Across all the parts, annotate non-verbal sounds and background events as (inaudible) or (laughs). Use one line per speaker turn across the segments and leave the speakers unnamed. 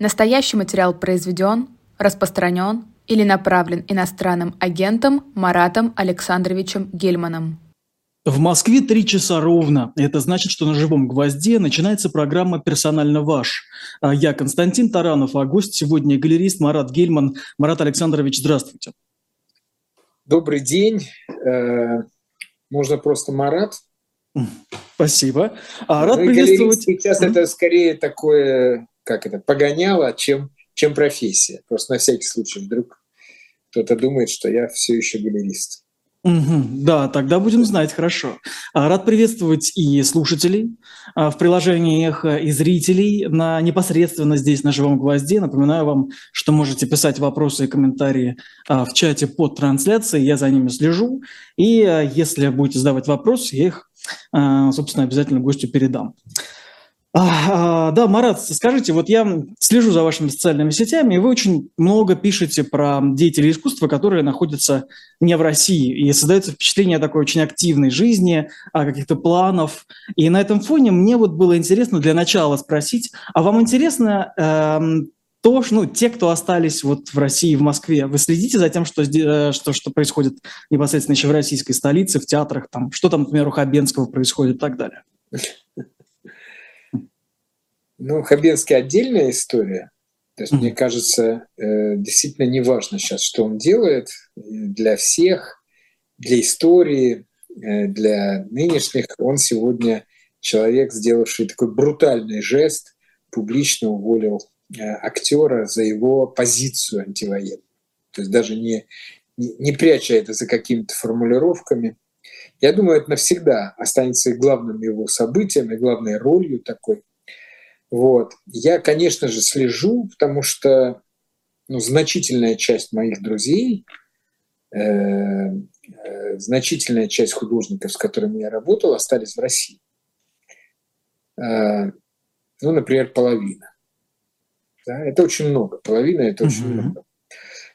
Настоящий материал произведен, распространен или направлен иностранным агентом Маратом Александровичем Гельманом.
В Москве три часа ровно. Это значит, что на «Живом гвозде» начинается программа «Персонально ваш». А я Константин Таранов, а гость сегодня галерист Марат Гельман. Марат Александрович, здравствуйте.
Добрый день. Э, можно просто Марат.
Спасибо. А, рад ну, приветствовать.
Сейчас это скорее такое, как это, погоняло, чем, чем профессия. Просто на всякий случай вдруг кто-то думает, что я все еще галерист.
Угу, да, тогда будем знать, хорошо. А, рад приветствовать и слушателей а, в приложении «Эхо», и зрителей на, непосредственно здесь, на «Живом гвозде». Напоминаю вам, что можете писать вопросы и комментарии а, в чате под трансляцией, я за ними слежу. И если будете задавать вопросы, я их, собственно, обязательно гостю передам. А, да, Марат, скажите, вот я слежу за вашими социальными сетями, и вы очень много пишете про деятелей искусства, которые находятся не в России, и создается впечатление такой очень активной жизни, а каких-то планов. И на этом фоне мне вот было интересно для начала спросить, а вам интересно э, то, что, ну, те, кто остались вот в России, в Москве, вы следите за тем, что, э, что, что происходит непосредственно еще в российской столице, в театрах, там, что там, например, у Хабенского происходит и так далее?
Ну, Хабенский отдельная история. То есть, mm-hmm. мне кажется, э, действительно не важно сейчас, что он делает для всех, для истории, э, для нынешних. Он сегодня человек, сделавший такой брутальный жест, публично уволил э, актера за его позицию антивоенную. То есть даже не, не, не пряча это за какими-то формулировками. Я думаю, это навсегда останется главным его событием и главной ролью такой вот. Я, конечно же, слежу, потому что ну, значительная часть моих друзей, э, э, значительная часть художников, с которыми я работал, остались в России. Э, ну, например, половина. Да? Это очень много. Половина – это очень uh-huh. много.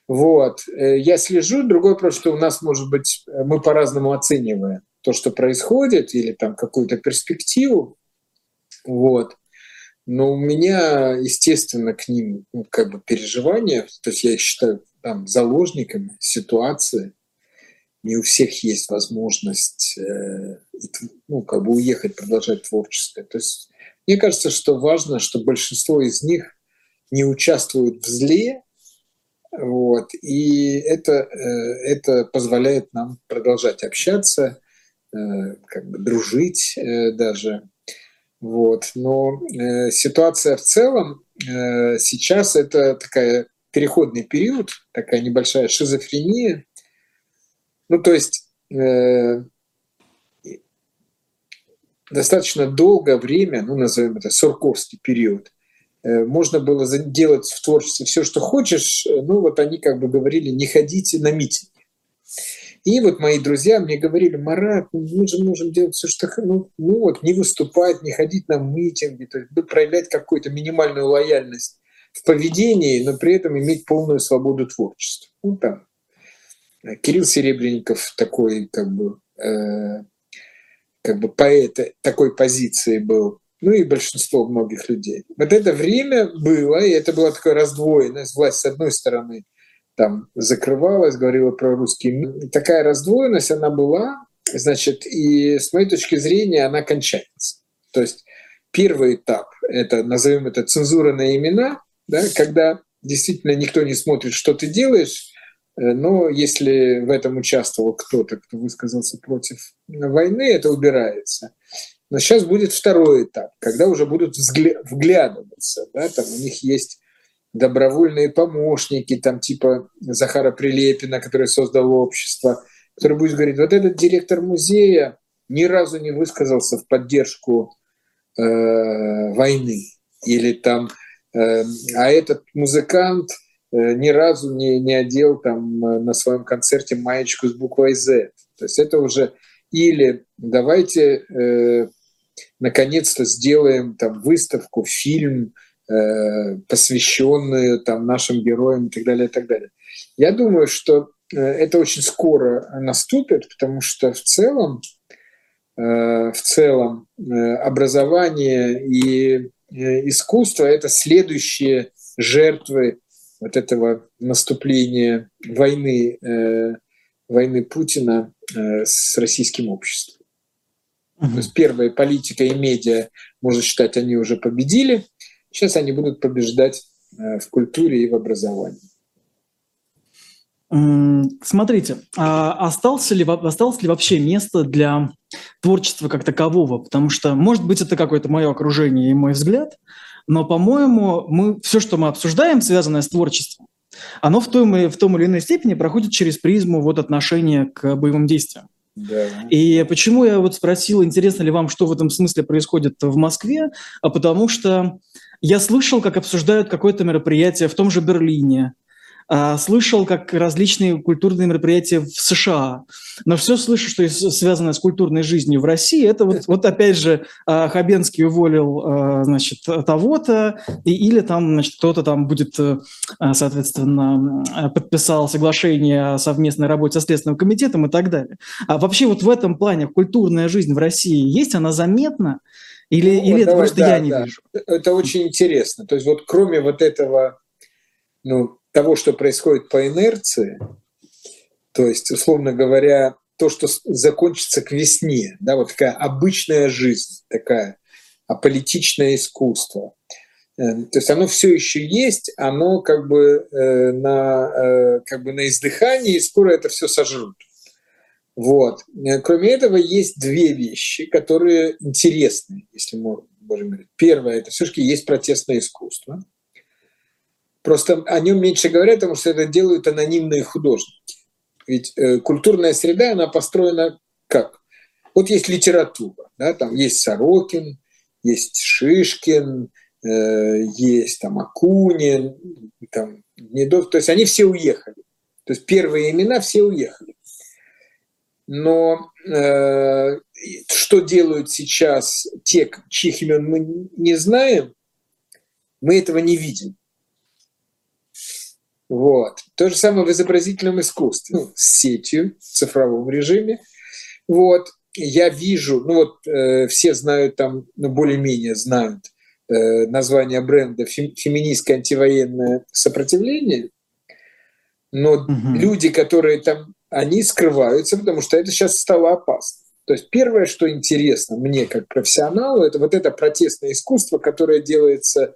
Вот. Э, я слежу. Другой вопрос, что у нас, может быть, мы по-разному оцениваем то, что происходит, или там какую-то перспективу. Вот. Но у меня, естественно, к ним ну, как бы переживания, то есть я их считаю там, заложниками ситуации. Не у всех есть возможность э, ну, как бы уехать, продолжать творческое. То есть мне кажется, что важно, что большинство из них не участвуют в зле, вот, и это, э, это позволяет нам продолжать общаться, э, как бы дружить э, даже. Вот. Но э, ситуация в целом э, сейчас это такая переходный период, такая небольшая шизофрения. Ну, то есть э, достаточно долгое время, ну, назовем это Сурковский период, э, можно было делать в творчестве все, что хочешь. Ну, вот они как бы говорили, не ходите на митинги. И вот мои друзья мне говорили, Марат, ну, мы же можем делать все, что ну, вот, не выступать, не ходить на митинги, то есть ну, проявлять какую-то минимальную лояльность в поведении, но при этом иметь полную свободу творчества. Ну, там, Кирилл Серебренников такой, как бы, э, как бы поэт такой позиции был, ну и большинство многих людей. Вот это время было, и это была такая раздвоенность, власть с одной стороны – там закрывалась, говорила про русский мир. Такая раздвоенность она была, значит, и с моей точки зрения она кончается. То есть первый этап, это, назовем это цензура на имена, да, когда действительно никто не смотрит, что ты делаешь, э, но если в этом участвовал кто-то, кто высказался против войны, это убирается. Но сейчас будет второй этап, когда уже будут вглядываться. Да, там у них есть добровольные помощники, там типа Захара Прилепина, который создал общество, который будет говорить, вот этот директор музея ни разу не высказался в поддержку э, войны, или там, э, а этот музыкант э, ни разу не, не одел там на своем концерте маечку с буквой Z. То есть это уже или давайте э, наконец-то сделаем там выставку, фильм, Э, посвященную там, нашим героям и так далее, и так далее. Я думаю, что э, это очень скоро наступит, потому что в целом, э, в целом образование и искусство – это следующие жертвы вот этого наступления войны, э, войны Путина э, с российским обществом. Mm-hmm. То есть первая политика и медиа, можно считать, они уже победили. Сейчас они будут побеждать э, в культуре и в образовании.
Смотрите, а осталось ли, осталось ли вообще место для творчества как такового? Потому что, может быть, это какое-то мое окружение и мой взгляд, но, по-моему, мы, все, что мы обсуждаем, связанное с творчеством, оно в том, в том или иной степени проходит через призму вот отношения к боевым действиям. И почему я вот спросил, интересно ли вам, что в этом смысле происходит в Москве, а потому что я слышал, как обсуждают какое-то мероприятие в том же Берлине, слышал, как различные культурные мероприятия в США, но все слышу, что связано с культурной жизнью в России. Это вот, вот опять же а, Хабенский уволил, а, значит, того-то, и, или там, значит, кто-то там будет, э, соответственно, подписал соглашение о совместной работе со Следственным комитетом и так далее. А вообще вот в этом плане культурная жизнь в России есть, она заметна? Или, ну, или вот это давай, просто да, я не
да.
вижу?
Это очень интересно. То есть вот кроме вот этого ну, того, что происходит по инерции, то есть, условно говоря, то, что закончится к весне, да, вот такая обычная жизнь, такая аполитичное искусство. Э, то есть оно все еще есть, оно как бы э, на, э, как бы на издыхании, и скоро это все сожрут. Вот. Кроме этого, есть две вещи, которые интересны, если мы можем говорить. Первое – это все-таки есть протестное искусство – Просто о нем меньше говорят, потому что это делают анонимные художники. Ведь э, культурная среда, она построена как? Вот есть литература, да, там есть Сорокин, есть Шишкин, э, есть там Акунин, там Недов, то есть они все уехали. То есть первые имена все уехали. Но э, что делают сейчас те, чьих имен мы не знаем, мы этого не видим. Вот. То же самое в изобразительном искусстве, ну, с сетью, в цифровом режиме. Вот. Я вижу, ну вот э, все знают там, ну более-менее знают э, название бренда «Феминистское антивоенное сопротивление», но угу. люди, которые там, они скрываются, потому что это сейчас стало опасно. То есть первое, что интересно мне как профессионалу, это вот это протестное искусство, которое делается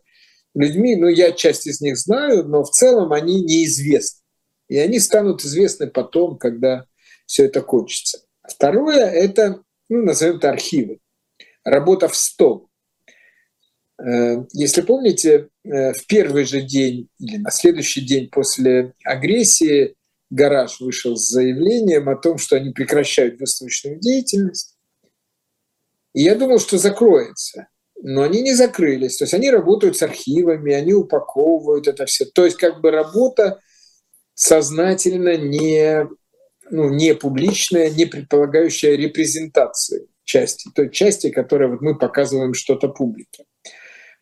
людьми, ну, я часть из них знаю, но в целом они неизвестны. И они станут известны потом, когда все это кончится. Второе – это, ну, назовем это архивы. Работа в стол. Э, если помните, э, в первый же день или на следующий день после агрессии Гараж вышел с заявлением о том, что они прекращают выставочную деятельность. И я думал, что закроется но они не закрылись. То есть они работают с архивами, они упаковывают это все. То есть как бы работа сознательно не, ну, не публичная, не предполагающая репрезентации части, той части, которой вот мы показываем что-то публике.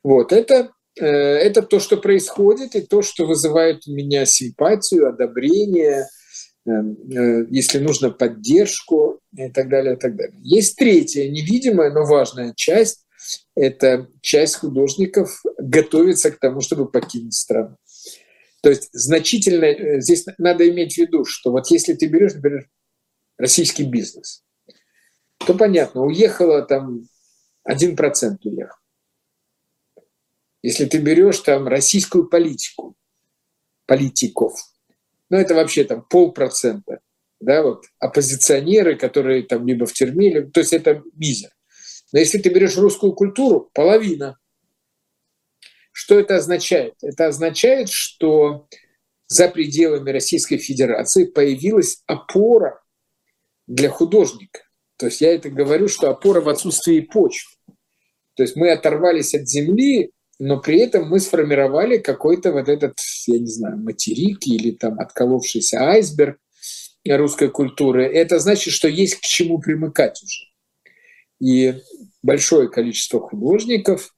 Вот, это, э, это то, что происходит, и то, что вызывает у меня симпатию, одобрение, э, э, если нужно поддержку и так далее, и так далее. Есть третья невидимая, но важная часть, это часть художников готовится к тому, чтобы покинуть страну. То есть значительно э, здесь надо иметь в виду, что вот если ты берешь, например, российский бизнес, то понятно, уехало там 1% уехал. Если ты берешь там российскую политику, политиков, ну это вообще там полпроцента, да, вот оппозиционеры, которые там либо в тюрьме, либо, то есть это мизер. Но если ты берешь русскую культуру, половина. Что это означает? Это означает, что за пределами Российской Федерации появилась опора для художника. То есть я это говорю, что опора в отсутствии почв. То есть мы оторвались от земли, но при этом мы сформировали какой-то вот этот, я не знаю, материк или там отколовшийся айсберг русской культуры. Это значит, что есть к чему примыкать уже. И большое количество художников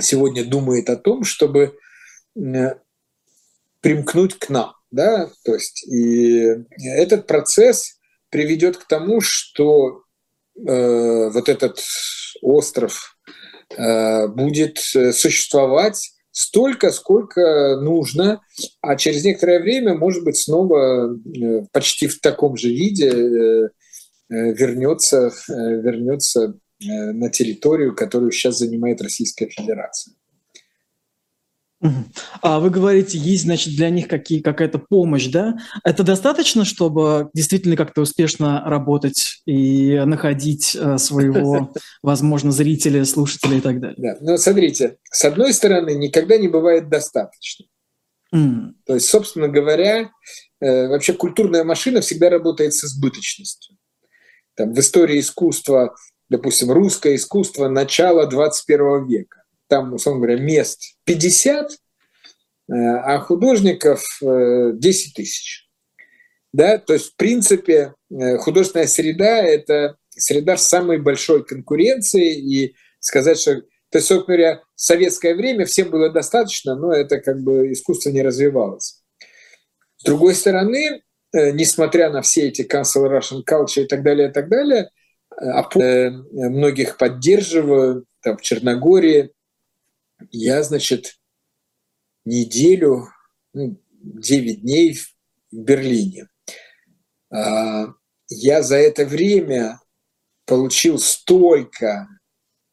сегодня думает о том, чтобы примкнуть к нам. Да? То есть и этот процесс приведет к тому, что э, вот этот остров э, будет существовать столько, сколько нужно, а через некоторое время, может быть, снова э, почти в таком же виде э, э, вернется, вернется на территорию, которую сейчас занимает Российская Федерация.
А вы говорите, есть, значит, для них какие, какая-то помощь, да? Это достаточно, чтобы действительно как-то успешно работать и находить э, своего, (laughs) возможно, зрителя, слушателя и так далее?
Да, но смотрите, с одной стороны, никогда не бывает достаточно. Mm. То есть, собственно говоря, э, вообще культурная машина всегда работает с избыточностью. Там, в истории искусства, допустим, русское искусство начала 21 века там, условно говоря, мест 50, э, а художников 10 э, тысяч. Да? То есть, в принципе, э, художественная среда – это среда с самой большой конкуренцией, и сказать, что то есть, собственно говоря, в советское время всем было достаточно, но это как бы искусство не развивалось. С другой стороны, несмотря на все эти cancel Russian culture и так далее, и так далее, многих поддерживаю, там, в Черногории, я, значит, неделю, ну, 9 дней в Берлине. А, я за это время получил столько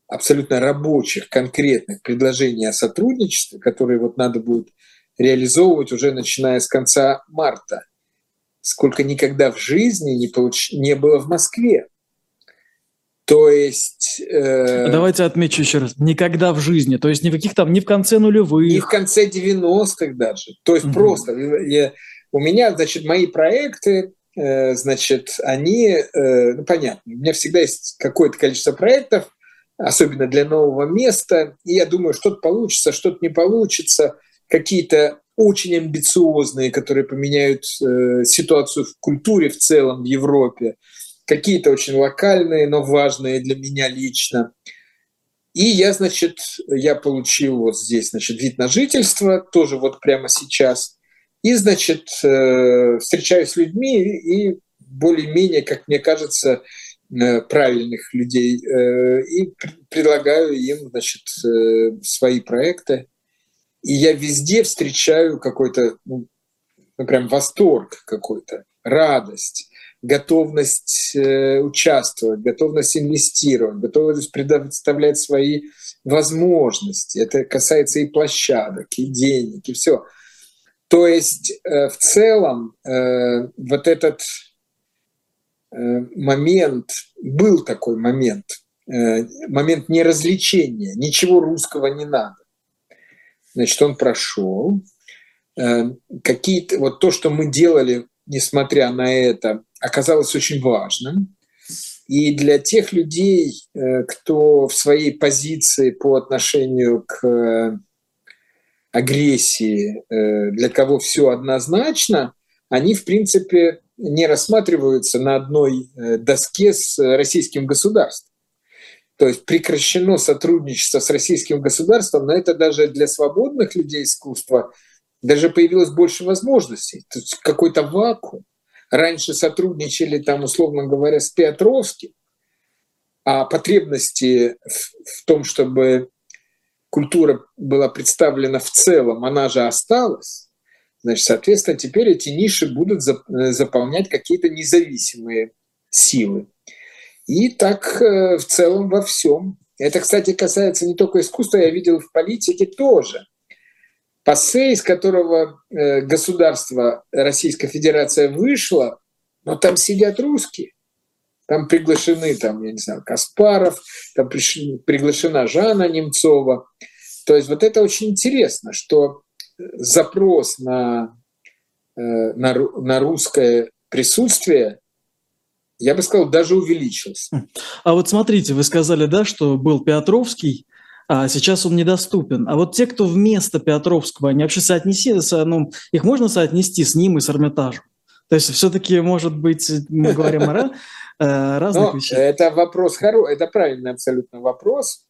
абсолютно рабочих, конкретных предложений о сотрудничестве, которые вот надо будет реализовывать уже начиная с конца марта, сколько никогда в жизни не, получ... не было в Москве. То есть...
Э, Давайте отмечу еще раз. Никогда в жизни. То есть никаких там, ни в конце нулевых.
Ни в конце 90-х даже. То есть угу. просто. Я, у меня, значит, мои проекты, э, значит, они, э, ну, понятно, у меня всегда есть какое-то количество проектов, особенно для нового места, и я думаю, что-то получится, что-то не получится, какие-то очень амбициозные, которые поменяют э, ситуацию в культуре в целом в Европе какие-то очень локальные, но важные для меня лично. И я, значит, я получил вот здесь, значит, вид на жительство, тоже вот прямо сейчас. И, значит, э, встречаюсь с людьми и более-менее, как мне кажется, э, правильных людей э, и предлагаю им, значит, свои проекты. И я везде встречаю какой-то, ну, ну прям восторг какой-то, радость готовность э, участвовать, готовность инвестировать, готовность предоставлять свои возможности. Это касается и площадок, и денег, и все. То есть э, в целом э, вот этот момент, был такой момент, момент неразвлечения, ничего русского не надо. Значит, он прошел. Какие-то, вот то, что мы делали, несмотря на это, оказалось очень важным. И для тех людей, э, кто в своей позиции по отношению к э, агрессии, э, для кого все однозначно, они, в принципе, не рассматриваются на одной доске с российским государством. То есть прекращено сотрудничество с российским государством, но это даже для свободных людей искусства даже появилось больше возможностей. То есть какой-то вакуум раньше сотрудничали там, условно говоря, с Петровским, а потребности в, в том, чтобы культура была представлена в целом, она же осталась, значит, соответственно, теперь эти ниши будут заполнять какие-то независимые силы. И так э, в целом во всем. Это, кстати, касается не только искусства, я видел в политике тоже – Пассе, из которого э, государство Российская Федерация вышло, но там сидят русские. Там приглашены, там, я не знаю, Каспаров, там приглашена Жанна Немцова. То есть вот это очень интересно, что запрос на, э, на, на русское присутствие я бы сказал, даже увеличился.
А вот смотрите, вы сказали, да, что был Петровский, а сейчас он недоступен. А вот те, кто вместо Петровского, они вообще соотнеси, ну, их можно соотнести с ним и с Эрмитажем? То есть все-таки, может быть, мы говорим о э, разных вещах?
Это вопрос хороший, это правильный абсолютно вопрос.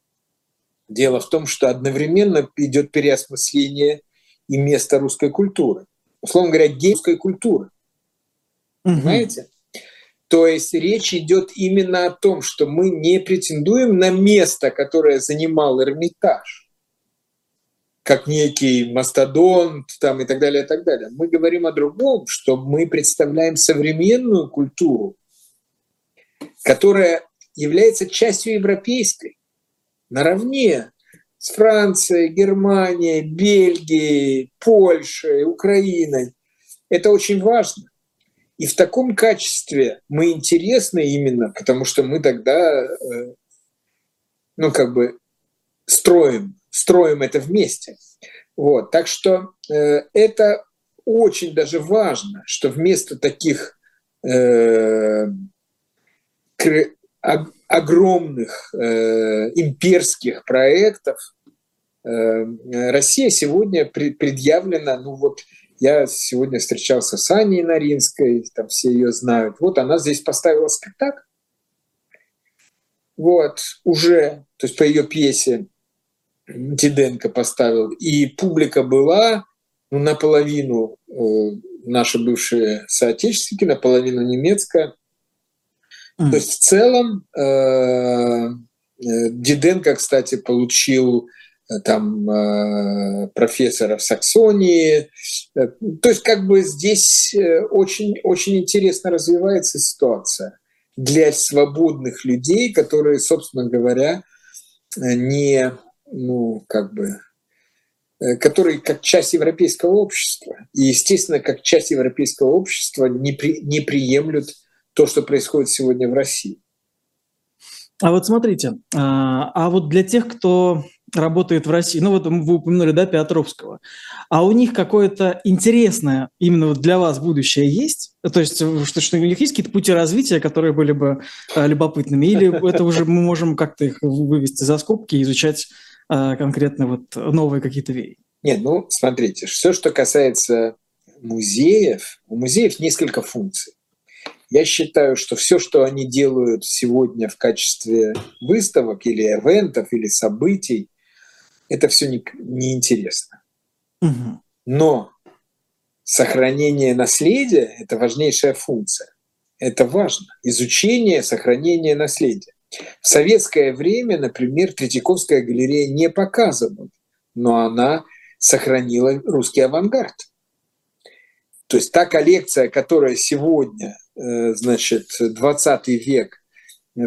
Дело в том, что одновременно идет переосмысление и место русской культуры. Условно говоря, гейской культуры. Понимаете? То есть речь идет именно о том, что мы не претендуем на место, которое занимал Эрмитаж. как некий мастодонт там, и так далее, и так далее. Мы говорим о другом, что мы представляем современную культуру, которая является частью европейской, наравне с Францией, Германией, Бельгией, Польшей, Украиной. Это очень важно. И в таком качестве мы интересны именно, потому что мы тогда, э, ну, как бы строим, строим это вместе. Вот. Так что э, это очень даже важно, что вместо таких э, огромных э, имперских проектов э, Россия сегодня предъявлена, ну вот я сегодня встречался с Аней Наринской, там все ее знают. Вот она здесь поставила спектакль. Вот, уже, то есть по ее пьесе Диденко поставил. И публика была ну, наполовину э, наши бывшие соотечественники, наполовину немецкая. Mm. То есть в целом э, э, Диденко, кстати, получил там э, профессора в Саксонии. Э, то есть как бы здесь э, очень, очень интересно развивается ситуация для свободных людей, которые, собственно говоря, не, ну, как бы, которые как часть европейского общества. И, естественно, как часть европейского общества не, при, не приемлют то, что происходит сегодня в России.
А вот смотрите, а, а вот для тех, кто работает в России, ну вот вы упомянули, да, Петровского, а у них какое-то интересное именно вот для вас будущее есть? То есть, что, что у них есть какие-то пути развития, которые были бы а, любопытными? Или это уже мы можем как-то их вывести за скобки и изучать а, конкретно вот новые какие-то веяния?
Нет, ну, смотрите, все, что касается музеев, у музеев несколько функций. Я считаю, что все, что они делают сегодня в качестве выставок или эвентов или событий, это все неинтересно. Не угу. Но сохранение наследия – это важнейшая функция. Это важно. Изучение, сохранение наследия. В советское время, например, Третьяковская галерея не показывала, но она сохранила русский авангард. То есть та коллекция, которая сегодня Э, значит, 20 век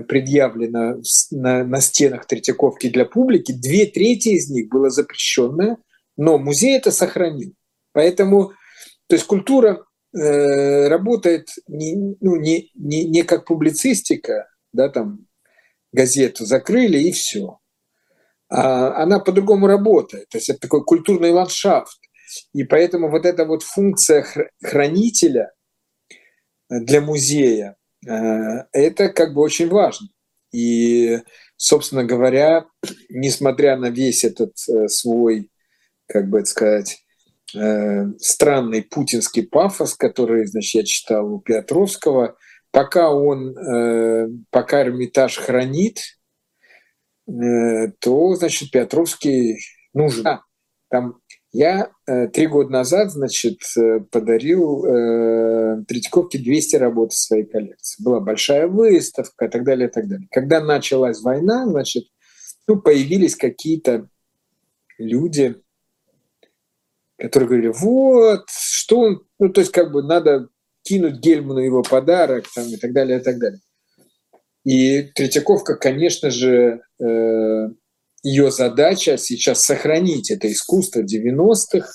предъявлена на, на стенах Третьяковки для публики, две трети из них было запрещенное, но музей это сохранил. Поэтому, то есть культура э, работает не, ну, не, не, не как публицистика, да, там газету закрыли и все. А она по-другому работает. То есть это такой культурный ландшафт. И поэтому вот эта вот функция хранителя – для музея, это как бы очень важно. И, собственно говоря, несмотря на весь этот э, свой, как бы это сказать, э, странный путинский пафос, который, значит, я читал у Петровского, пока он, пока Эрмитаж хранит, то, значит, Петровский нужен. Там я э, три года назад, значит, э, подарил э, Третьяковке 200 работ из своей коллекции. Была большая выставка и так далее, и так далее. Когда началась война, значит, ну, появились какие-то люди, которые говорили, вот, что он, ну, то есть как бы надо кинуть Гельману его подарок там, и так далее, и так далее. И Третьяковка, конечно же, э, ее задача сейчас сохранить это искусство 90-х,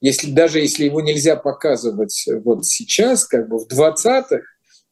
если, даже если его нельзя показывать вот сейчас, как бы в 20-х,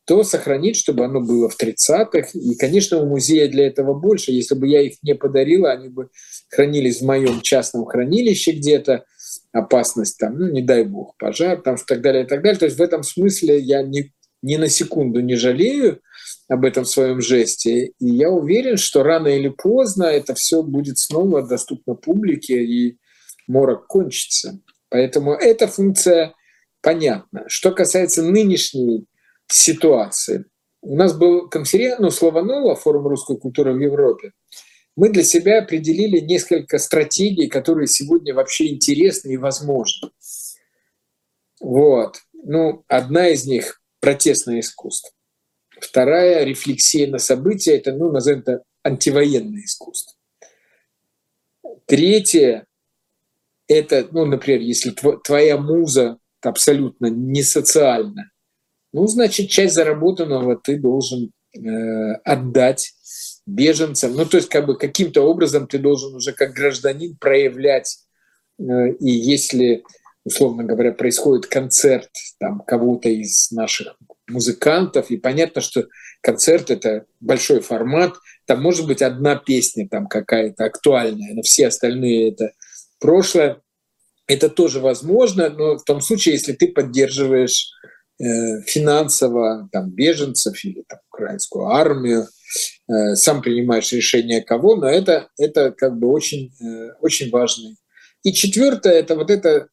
то сохранить, чтобы оно было в 30-х. И, конечно, у музея для этого больше. Если бы я их не подарила, они бы хранились в моем частном хранилище где-то, опасность там, ну, не дай бог, пожар там, и так далее, и так далее. То есть в этом смысле я ни, ни на секунду не жалею, об этом своем жесте. И я уверен, что рано или поздно это все будет снова доступно публике, и морок кончится. Поэтому эта функция понятна. Что касается нынешней ситуации, у нас был конференция, ну, слово «ново», форум русской культуры в Европе. Мы для себя определили несколько стратегий, которые сегодня вообще интересны и возможны. Вот. Ну, одна из них – протестное искусство. Вторая рефлексия на события – это, ну, назовем это, антивоенное искусство. Третье это, ну, например, если твоя муза абсолютно не социальна, ну, значит, часть заработанного ты должен э, отдать беженцам. Ну, то есть, как бы каким-то образом ты должен уже как гражданин проявлять. Э, и если, условно говоря, происходит концерт там кого-то из наших музыкантов, и понятно, что концерт — это большой формат, там может быть одна песня там какая-то актуальная, но все остальные — это прошлое. Это тоже возможно, но в том случае, если ты поддерживаешь э, финансово там, беженцев или там, украинскую армию, э, сам принимаешь решение кого, но это, это как бы очень, э, очень важно. И четвертое – это вот эта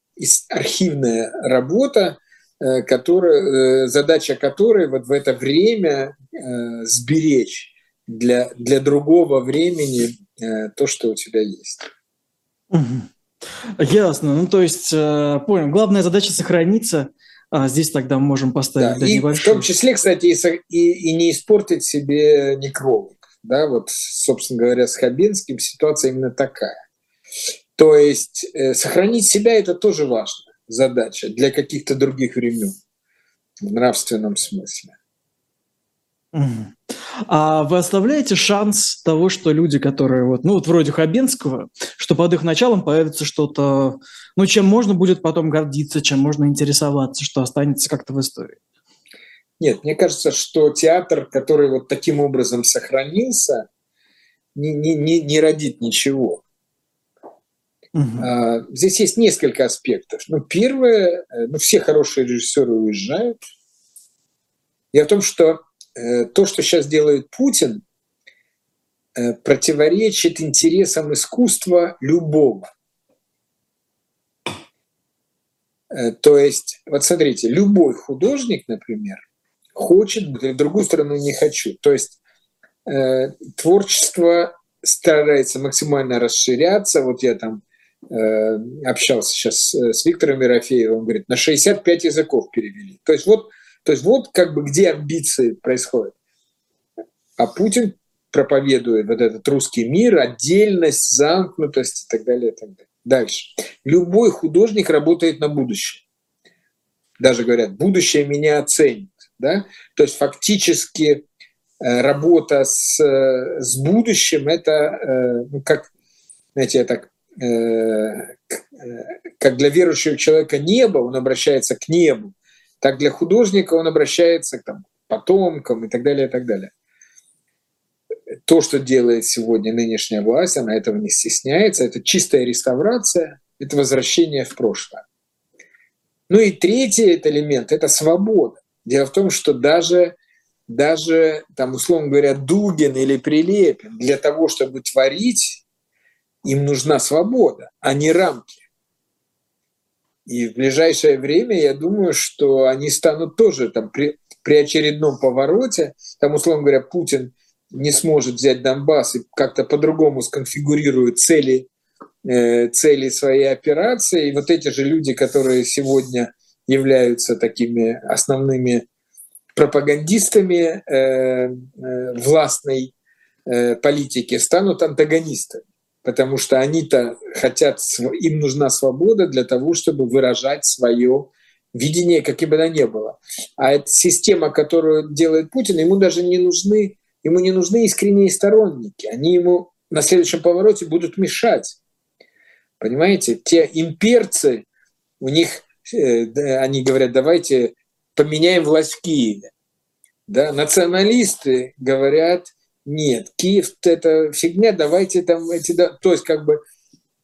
архивная работа, э, которая, э, задача которой вот в это время э, сберечь для, для другого времени то, что у тебя есть.
Угу. Ясно. Ну, то есть, понял. Главная задача сохраниться. А здесь тогда мы можем поставить
да, да, и небольшой. В том числе, кстати, и, и, и не испортить себе некролог. Да, вот, собственно говоря, с Хабенским ситуация именно такая. То есть э, сохранить себя – это тоже важная задача для каких-то других времен в нравственном смысле.
А вы оставляете шанс того, что люди, которые вот, ну вот вроде Хабенского, что под их началом появится что-то, ну чем можно будет потом гордиться, чем можно интересоваться, что останется как-то в истории?
Нет, мне кажется, что театр, который вот таким образом сохранился, не, не, не, не родит ничего. Угу. Здесь есть несколько аспектов. Ну, первое, э, ну, все хорошие режиссеры уезжают. Дело в том, что Э, то, что сейчас делает Путин, э, противоречит интересам искусства любого. То есть, вот смотрите, любой художник, например, хочет, в другую сторону не хочу. То есть творчество старается максимально расширяться. Вот я там общался сейчас с Виктором Ерофеевым, он говорит, на 65 языков перевели. То есть вот то есть вот как бы где амбиции происходят. А Путин проповедует вот этот русский мир, отдельность, замкнутость и так далее. И так далее. Дальше. Любой художник работает на будущее. Даже говорят, будущее меня оценит. Да? То есть фактически э, работа с, э, с будущим – это, э, ну, как, знаете, я так, как для верующего человека небо, он обращается к небу, так для художника он обращается к там, потомкам и так далее, и так далее. То, что делает сегодня нынешняя власть, она этого не стесняется, это чистая реставрация, это возвращение в прошлое. Ну и третий это элемент – это свобода. Дело в том, что даже, даже там, условно говоря, Дугин или Прилепин для того, чтобы творить, им нужна свобода, а не рамки. И в ближайшее время я думаю, что они станут тоже там при, при очередном повороте, там, условно говоря, Путин не сможет взять Донбасс и как-то по-другому сконфигурирует цели, э, цели своей операции. И вот эти же люди, которые сегодня являются такими основными пропагандистами э, э, властной э, политики, станут антагонистами потому что они-то хотят, им нужна свобода для того, чтобы выражать свое видение, каким бы оно ни было. А эта система, которую делает Путин, ему даже не нужны, ему не нужны искренние сторонники. Они ему на следующем повороте будут мешать. Понимаете, те имперцы, у них, э, они говорят, давайте поменяем власть в Киеве. Да? Националисты говорят, нет, Киев – это фигня, давайте там эти… То есть как бы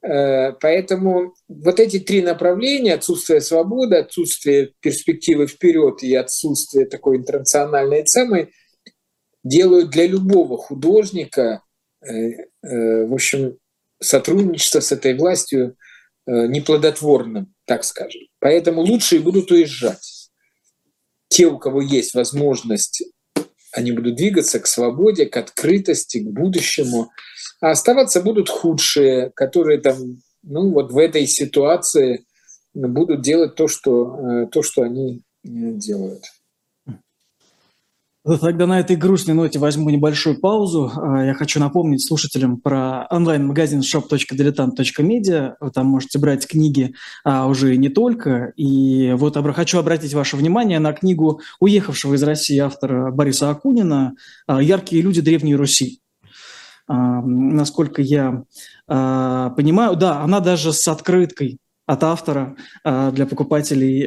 э, Поэтому вот эти три направления, отсутствие свободы, отсутствие перспективы вперед и отсутствие такой интернациональной темы, делают для любого художника, э, э, в общем, сотрудничество с этой властью неплодотворным, так скажем. Поэтому лучшие будут уезжать. Те, у кого есть возможность они будут двигаться к свободе, к открытости, к будущему. А оставаться будут худшие, которые там, ну вот в этой ситуации будут делать то, что, э, то, что они э, делают.
Тогда на этой грустной ноте возьму небольшую паузу. А, я хочу напомнить слушателям про онлайн-магазин shop.diletant.media. Вы там можете брать книги а уже не только. И вот хочу обратить ваше внимание на книгу уехавшего из России автора Бориса Акунина а, «Яркие люди Древней Руси». А, насколько я понимаю, да, она даже с открыткой от автора для покупателей,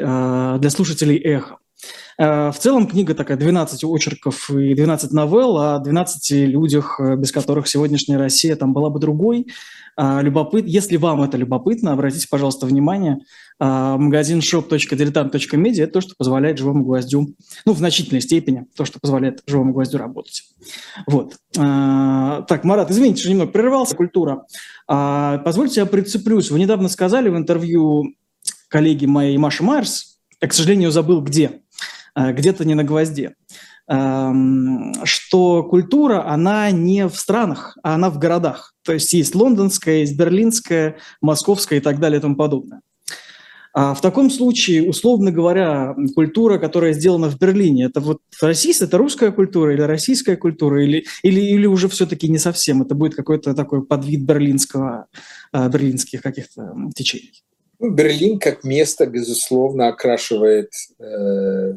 для слушателей «Эхо». Э, в целом книга такая 12 очерков и 12 новелл о 12 людях, э, без которых сегодняшняя Россия там была бы другой. А, любопыт... Если вам это любопытно, обратите, пожалуйста, внимание, а, магазин shop.diletant.media – это то, что позволяет живому гвоздю, ну, в значительной степени, то, что позволяет живому гвоздю работать. Вот. А, так, Марат, извините, что немного прервался. Культура. Позвольте я прицеплюсь. Вы недавно сказали в интервью коллеги моей Маши Майерс, я, к сожалению, забыл где, где-то не на гвозде, эм, что культура, она не в странах, а она в городах. То есть есть лондонская, есть берлинская, московская и так далее и тому подобное. А в таком случае, условно говоря, культура, которая сделана в Берлине, это вот российская, это русская культура или российская культура, или, или, или уже все-таки не совсем, это будет какой-то такой подвид берлинского, э, берлинских каких-то течений?
Ну, Берлин как место, безусловно, окрашивает э,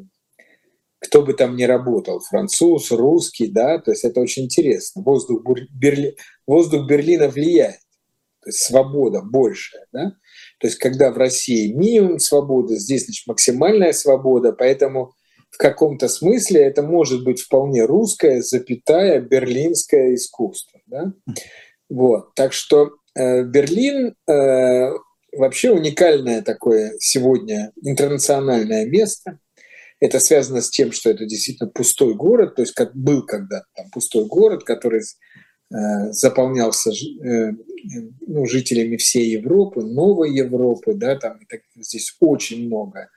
кто бы там ни работал, француз, русский, да, то есть это очень интересно. Воздух, Берли... Воздух Берлина влияет, то есть свобода большая, да. То есть когда в России минимум свободы, здесь значит, максимальная свобода, поэтому в каком-то смысле это может быть вполне русское, запятая, берлинское искусство. Да? Вот. Так что э, Берлин э, вообще уникальное такое сегодня интернациональное место. Это связано с тем, что это действительно пустой город, то есть как был когда-то там пустой город, который э, заполнялся э, ну, жителями всей Европы, новой Европы, да, там так, здесь очень много,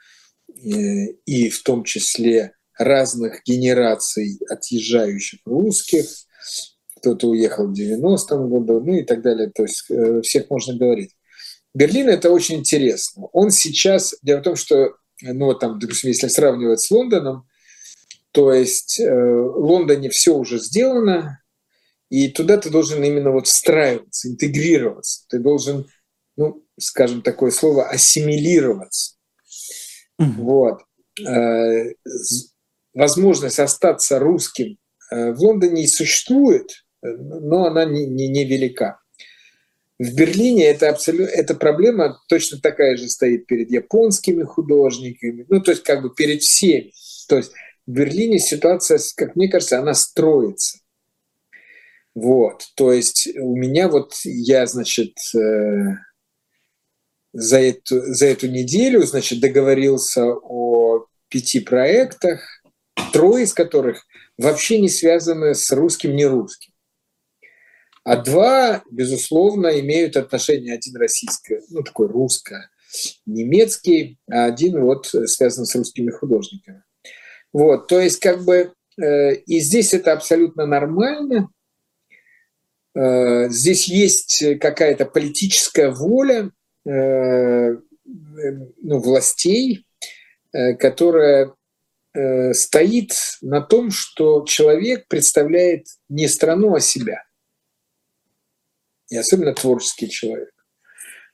э, и в том числе разных генераций отъезжающих русских, кто-то уехал в 90-м году, ну и так далее, то есть всех можно говорить. Берлин – это очень интересно. Он сейчас, дело в том, что ну вот там, допустим, если сравнивать с Лондоном, то есть э, в Лондоне все уже сделано, и туда ты должен именно вот встраиваться, интегрироваться. Ты должен, ну, скажем такое слово, ассимилироваться. Mm-hmm. Вот. Э, возможность остаться русским э, в Лондоне и существует, но она не, не, не велика. В Берлине это абсолютно эта проблема точно такая же стоит перед японскими художниками, ну то есть как бы перед всеми. То есть в Берлине ситуация, как мне кажется, она строится. Вот, то есть у меня вот я, значит, э, за эту, за эту неделю, значит, договорился о пяти проектах, трое из которых вообще не связаны с русским, не русским. А два, безусловно, имеют отношение один российское, ну такой русско немецкий, а один вот связан с русскими художниками. Вот, то есть как бы э, и здесь это абсолютно нормально. Э, здесь есть какая-то политическая воля э, ну, властей, которая стоит на том, что человек представляет не страну, а себя и особенно творческий человек.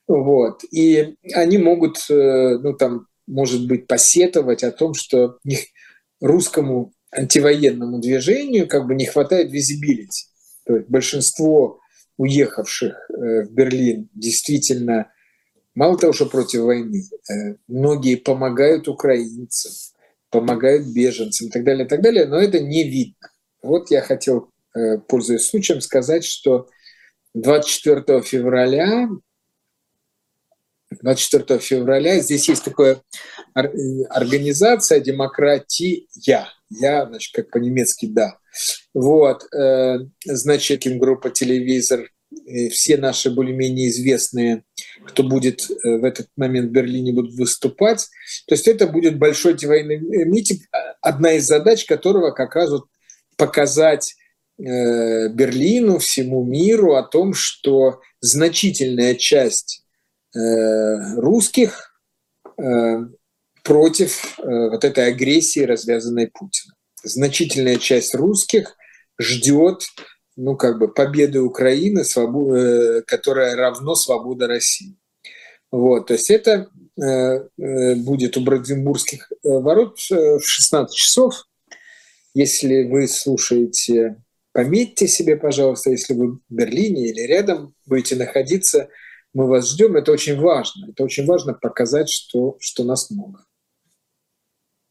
Вот. И они могут, э, ну там, может быть, посетовать о том, что русскому антивоенному движению как бы не хватает визибилити. То есть большинство уехавших э, в Берлин действительно, мало того, что против войны, э, многие помогают украинцам, помогают беженцам и так далее, и так далее, но это не видно. Вот я хотел, пользуясь случаем, сказать, что 24 февраля 24 февраля здесь есть такая организация «Демократия». Я, значит, как по-немецки «да». Вот, э, значит, группа «Телевизор», все наши более-менее известные, кто будет э, в этот момент в Берлине будут выступать. То есть это будет большой антивоенный митинг, одна из задач которого как раз вот показать Э, Берлину, всему миру о том, что значительная часть э, русских э, против вот этой агрессии, развязанной Путиным. значительная часть русских ждет ну, как бы победы Украины. Э, которая равно свобода России. Вот, то есть это э, э, будет у Бранденбургских ворот в 16 часов. Если вы слушаете, пометьте себе, пожалуйста, если вы в Берлине или рядом будете находиться, мы вас ждем. Это очень важно. Это очень важно показать, что, что нас много.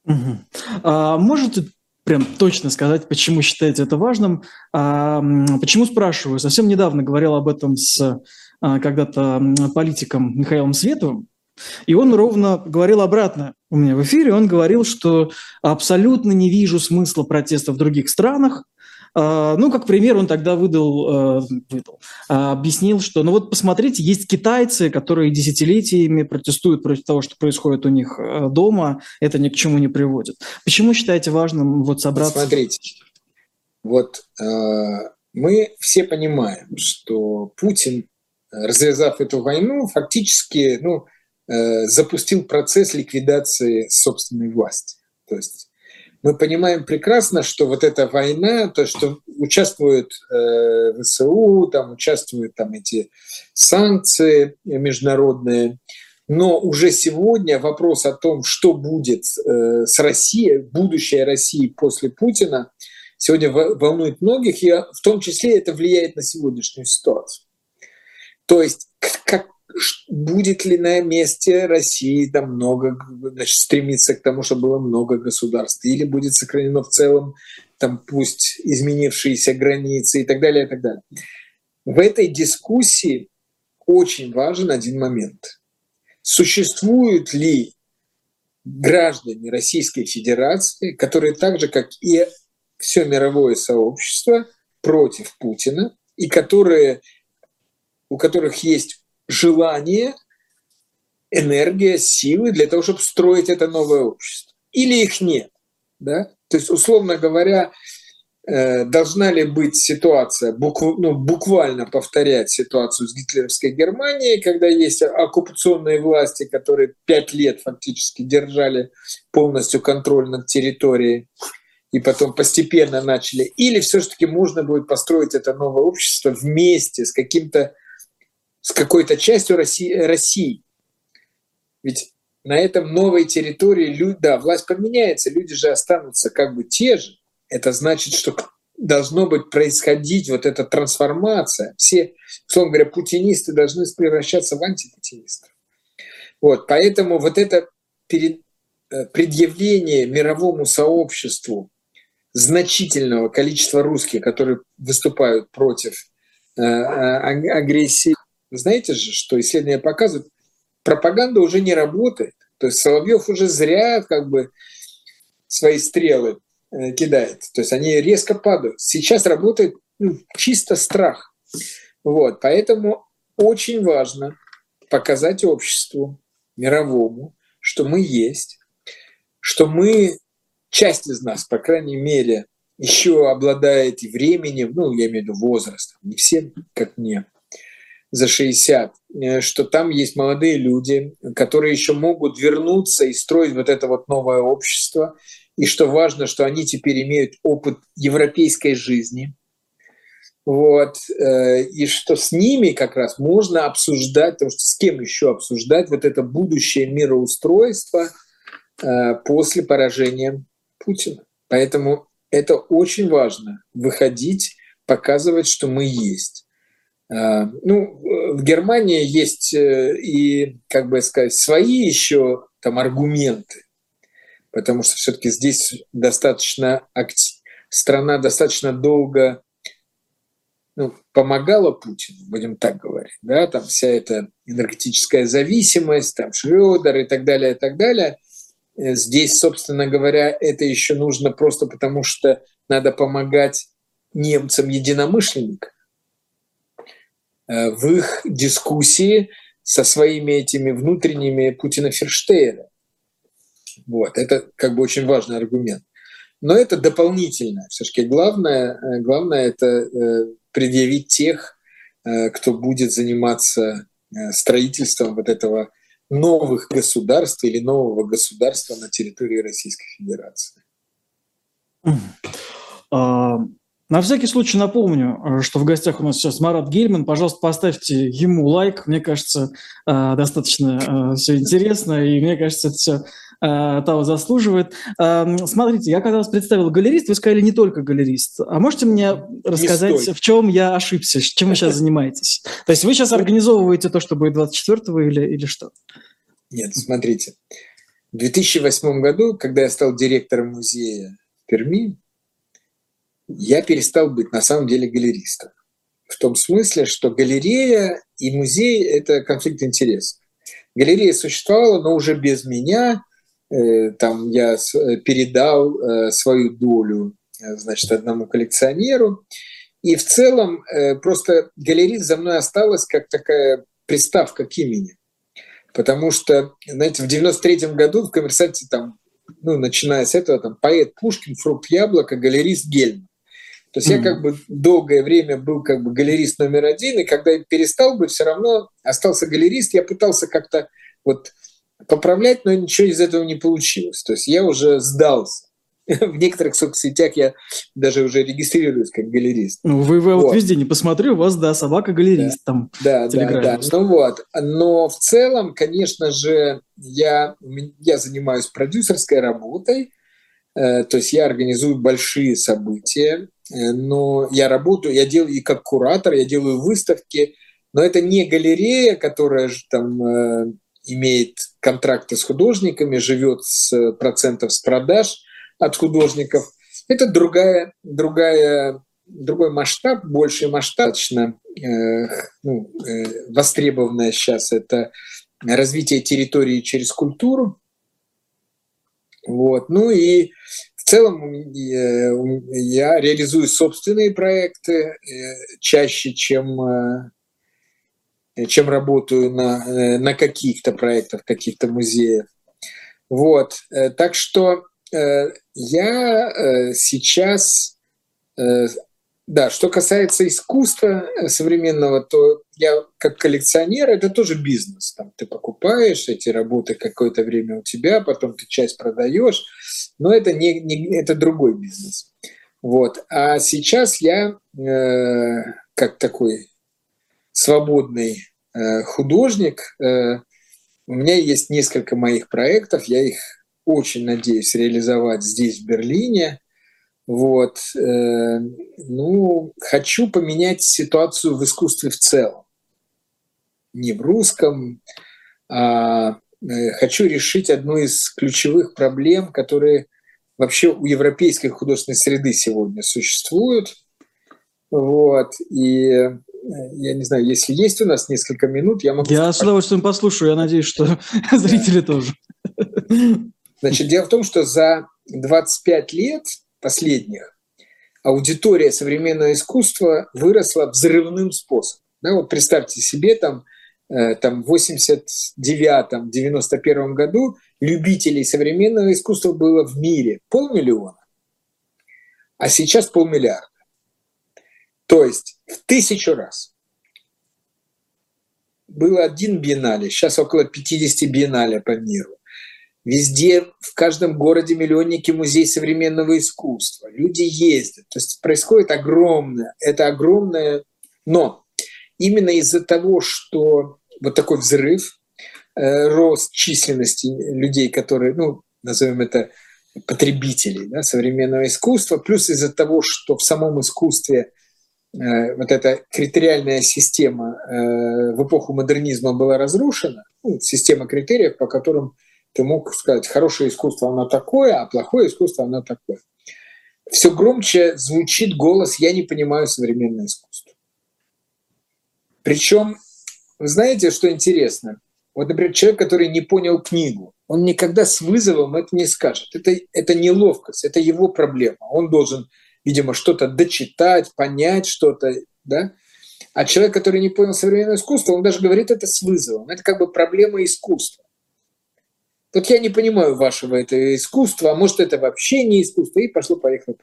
Угу. А можете прям точно сказать, почему считаете это важным. А, почему спрашиваю? Совсем недавно говорил об этом с а, когда-то политиком Михаилом Световым, и он ровно говорил обратно у меня в эфире. Он говорил, что абсолютно не вижу смысла протеста в других странах, ну, как пример, он тогда выдал, э, выдал а, объяснил, что, ну вот посмотрите, есть китайцы, которые десятилетиями протестуют против того, что происходит у них э, дома, это ни к чему не приводит. Почему считаете важным вот собраться?
Смотрите, вот э, мы все понимаем, что Путин, развязав эту войну, фактически ну, запустил процесс ликвидации собственной власти. То есть мы понимаем прекрасно, что вот эта война, то, что участвуют э, ВСУ, там участвуют там эти санкции международные, но уже сегодня вопрос о том, что будет э, с Россией, будущее России после Путина, сегодня волнует многих, и в том числе это влияет на сегодняшнюю ситуацию. То есть как, будет ли на месте России там много, значит, стремиться к тому, чтобы было много государств, или будет сохранено в целом там пусть изменившиеся границы и так далее, и так далее. В этой дискуссии очень важен один момент. Существуют ли граждане Российской Федерации, которые так же, как и все мировое сообщество, против Путина, и которые, у которых есть желание, энергия, силы для того, чтобы строить это новое общество. Или их нет. Да? То есть, условно говоря, э, должна ли быть ситуация, букв, ну, буквально повторять ситуацию с гитлеровской Германией, когда есть оккупационные власти, которые пять лет фактически держали полностью контроль над территорией, и потом постепенно начали, или все-таки можно будет построить это новое общество вместе с каким-то с какой-то частью России, России. Ведь на этом новой территории, да, власть поменяется, люди же останутся как бы те же. Это значит, что должно быть происходить вот эта трансформация. Все, условно говоря, путинисты должны превращаться в антипутинистов. Вот, поэтому вот это перед, э, предъявление мировому сообществу значительного количества русских, которые выступают против э, знаете же, что исследования показывают, пропаганда уже не работает. То есть Соловьев уже зря как бы свои стрелы э, кидает. То есть они резко падают. Сейчас работает ну, чисто страх. Вот, поэтому очень важно показать обществу мировому, что мы есть, что мы, часть из нас, по крайней мере, еще обладает временем, ну, я имею в виду возрастом, не всем, как мне, за 60, э, что там есть молодые люди, которые еще могут вернуться и строить вот это вот новое общество, и что важно, что они теперь имеют опыт европейской жизни, вот, э, и что с ними как раз можно обсуждать, потому что с кем еще обсуждать вот это будущее мироустройство э, после поражения Путина. Поэтому это очень важно выходить, показывать, что мы есть. А, ну, в Германии есть э, и, как бы сказать, свои еще там аргументы, потому что все-таки здесь достаточно страна достаточно долго ну, помогала Путину, будем так говорить, да, там вся эта энергетическая зависимость, там Шрёдер и так далее, и так далее. Э, здесь, собственно говоря, это еще нужно просто потому, что надо помогать немцам-единомышленникам Э, в их дискуссии со своими этими внутренними Путина Ферштейна. Вот, это как бы очень важный аргумент. Но это дополнительное. Все-таки главное, э, главное это э, предъявить тех, кто будет заниматься строительством вот этого новых государств или нового государства на территории Российской Федерации.
На всякий случай напомню, что в гостях у нас сейчас Марат Гельман. Пожалуйста, поставьте ему лайк. Мне кажется, а, достаточно все интересно, и мне кажется, это все того заслуживает. Смотрите, я когда вас представил галерист, вы сказали не только галерист. А можете мне рассказать, в чем я ошибся, чем вы сейчас занимаетесь? (laughs) То есть вы сейчас организовываете то, что будет 24-го или, или что?
Нет, смотрите. В 2008 году, когда я стал директором музея в Перми, я перестал быть на самом деле галеристом. В том смысле, что галерея и музей – это конфликт интересов. Галерея существовала, но уже без меня. Э, там я э, передал э, свою долю значит, одному коллекционеру. И в целом просто галерист за мной осталась как такая приставка к имени. Потому что, знаете, в 93 году в «Коммерсанте» там, ну, начиная с этого, там, поэт Пушкин, фрукт яблоко, галерист Гельман. То есть mm-hmm. я как бы долгое время был как бы галерист номер один, и когда я перестал быть, все равно остался галерист. Я пытался как-то вот поправлять, но ничего из этого не получилось. То есть я уже сдался. (laughs) В некоторых соцсетях я даже уже регистрируюсь как галерист.
Ну, вы, вы вот. везде не посмотрю, у вас, да, собака-галерист да. там.
Да, да, да. Ну вот. Но в целом, конечно же, я, я занимаюсь продюсерской работой, э, то есть я организую большие события, но я работаю, я делаю и как куратор, я делаю выставки, но это не галерея, которая же там э, имеет контракты с художниками, живет с процентов с продаж – от художников. Это другая, другая, другой масштаб, больший масштаб, достаточно э, ну, э, востребованное сейчас это развитие территории через культуру. Вот. Ну и целом э, я реализую собственные проекты э, чаще, чем, э, чем работаю на, на каких-то проектах, каких-то музеях. Вот. Так что Э, я э, сейчас, э, да, что касается искусства современного, то я как коллекционер, это тоже бизнес. Там ты покупаешь эти работы какое-то время у тебя, потом ты часть продаешь, но это, не, не, это другой бизнес. Вот. А сейчас я э, как такой свободный э, художник, э, у меня есть несколько моих проектов, я их очень надеюсь реализовать здесь, в Берлине. Вот. Э, ну, хочу поменять ситуацию в искусстве в целом. Не в русском, а э, хочу решить одну из ключевых проблем, которые вообще у европейской художественной среды сегодня существуют. Вот. И э, я не знаю, если есть у нас несколько минут, я могу...
Я с удовольствием послушаю, я надеюсь, что (laughs) зрители тоже.
Значит, дело в том, что за 25 лет последних аудитория современного искусства выросла взрывным способом. Да, вот представьте себе, там, э, там в 89-91 году любителей современного искусства было в мире полмиллиона, а сейчас полмиллиарда. То есть в тысячу раз. Было один биеннале, сейчас около 50 биеннале по миру. Везде, в каждом городе миллионники музей современного искусства. Люди ездят. То есть происходит огромное, это огромное. Но именно из-за того, что вот такой взрыв, э, рост численности людей, которые, ну, назовем это потребителей да, современного искусства, плюс из-за того, что в самом искусстве э, вот эта критериальная система э, в эпоху модернизма была разрушена, ну, система критериев, по которым ты мог сказать, хорошее искусство оно такое, а плохое искусство оно такое. Все громче звучит голос «я не понимаю современное искусство». Причем, вы знаете, что интересно? Вот, например, человек, который не понял книгу, он никогда с вызовом это не скажет. Это, это неловкость, это его проблема. Он должен, видимо, что-то дочитать, понять что-то, да? А человек, который не понял современное искусство, он даже говорит это с вызовом. Это как бы проблема искусства. Вот я не понимаю вашего этого искусства, а может это вообще не искусство, и пошло-поехало.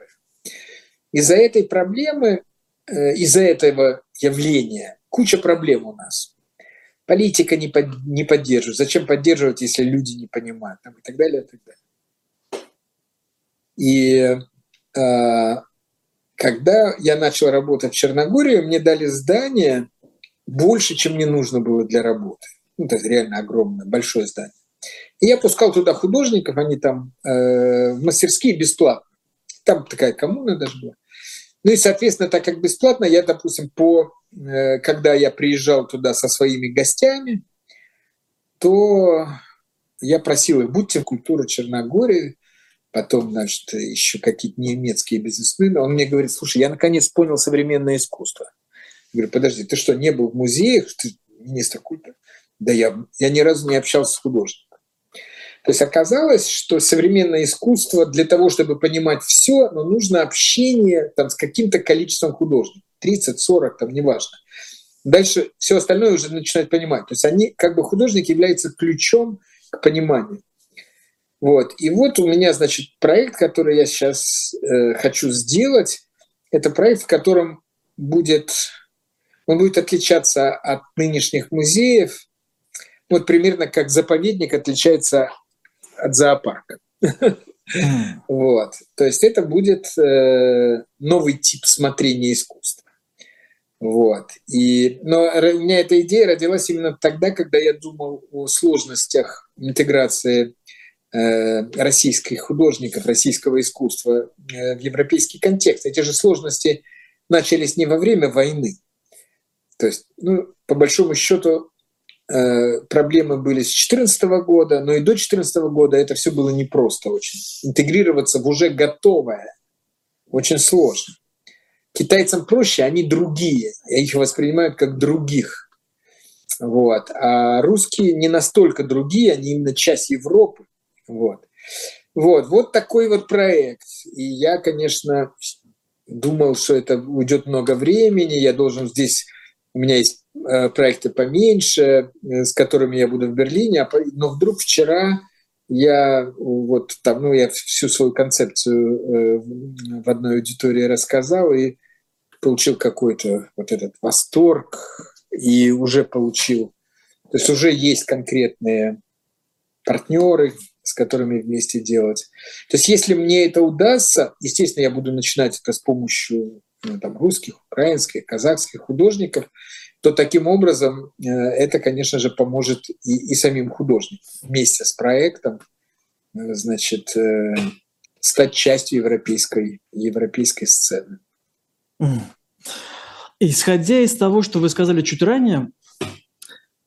Из-за этой проблемы, э, из-за этого явления куча проблем у нас. Политика не, под, не поддерживает. Зачем поддерживать, если люди не понимают? Там, и так далее, и так далее. И когда я начал работать в Черногории, мне дали здание больше, чем мне нужно было для работы. Ну, это реально огромное, большое здание. И я пускал туда художников, они там э, в мастерские бесплатно. Там такая коммуна даже была. Ну и, соответственно, так как бесплатно, я, допустим, по, э, когда я приезжал туда со своими гостями, то я просил их, будьте культура Черногории, потом, значит, еще какие-то немецкие бизнесмены. Он мне говорит, слушай, я наконец понял современное искусство. Я говорю, подожди, ты что, не был в музеях? Ты министр культуры? Да я, я ни разу не общался с художником. То есть оказалось, что современное искусство для того, чтобы понимать все, но нужно общение там, с каким-то количеством художников. 30, 40, там, неважно. Дальше все остальное уже начинают понимать. То есть они, как бы художник является ключом к пониманию. Вот. И вот у меня, значит, проект, который я сейчас э, хочу сделать, это проект, в котором будет, он будет отличаться от нынешних музеев, вот примерно как заповедник отличается от зоопарка. (laughs) Вот. То есть это будет э, новый тип смотрения искусства. Вот. И, но у меня эта идея родилась именно тогда, когда я думал о сложностях интеграции э, российских художников, российского искусства э, в европейский контекст. Эти же сложности начались не во время войны. То есть, ну, по большому счету, проблемы были с 2014 года, но и до 2014 года это все было непросто очень. Интегрироваться в уже готовое очень сложно. Китайцам проще, они другие, их воспринимают как других. Вот. А русские не настолько другие, они именно часть Европы. Вот. Вот, вот такой вот проект. И я, конечно, думал, что это уйдет много времени, я должен здесь, у меня есть Э, проекты поменьше, э, с которыми я буду в Берлине, а но вдруг вчера я вот там, ну, я всю свою концепцию э, в одной аудитории рассказал и получил какой-то вот этот восторг и уже получил, то есть уже есть конкретные партнеры, с которыми вместе делать. То есть если мне это удастся, естественно, я буду начинать это с помощью ну, там, русских, украинских, казахских художников, то таким образом э, это, конечно же, поможет и, и самим художникам вместе с проектом э, значит, э, стать частью европейской, европейской сцены.
Исходя из того, что вы сказали чуть ранее,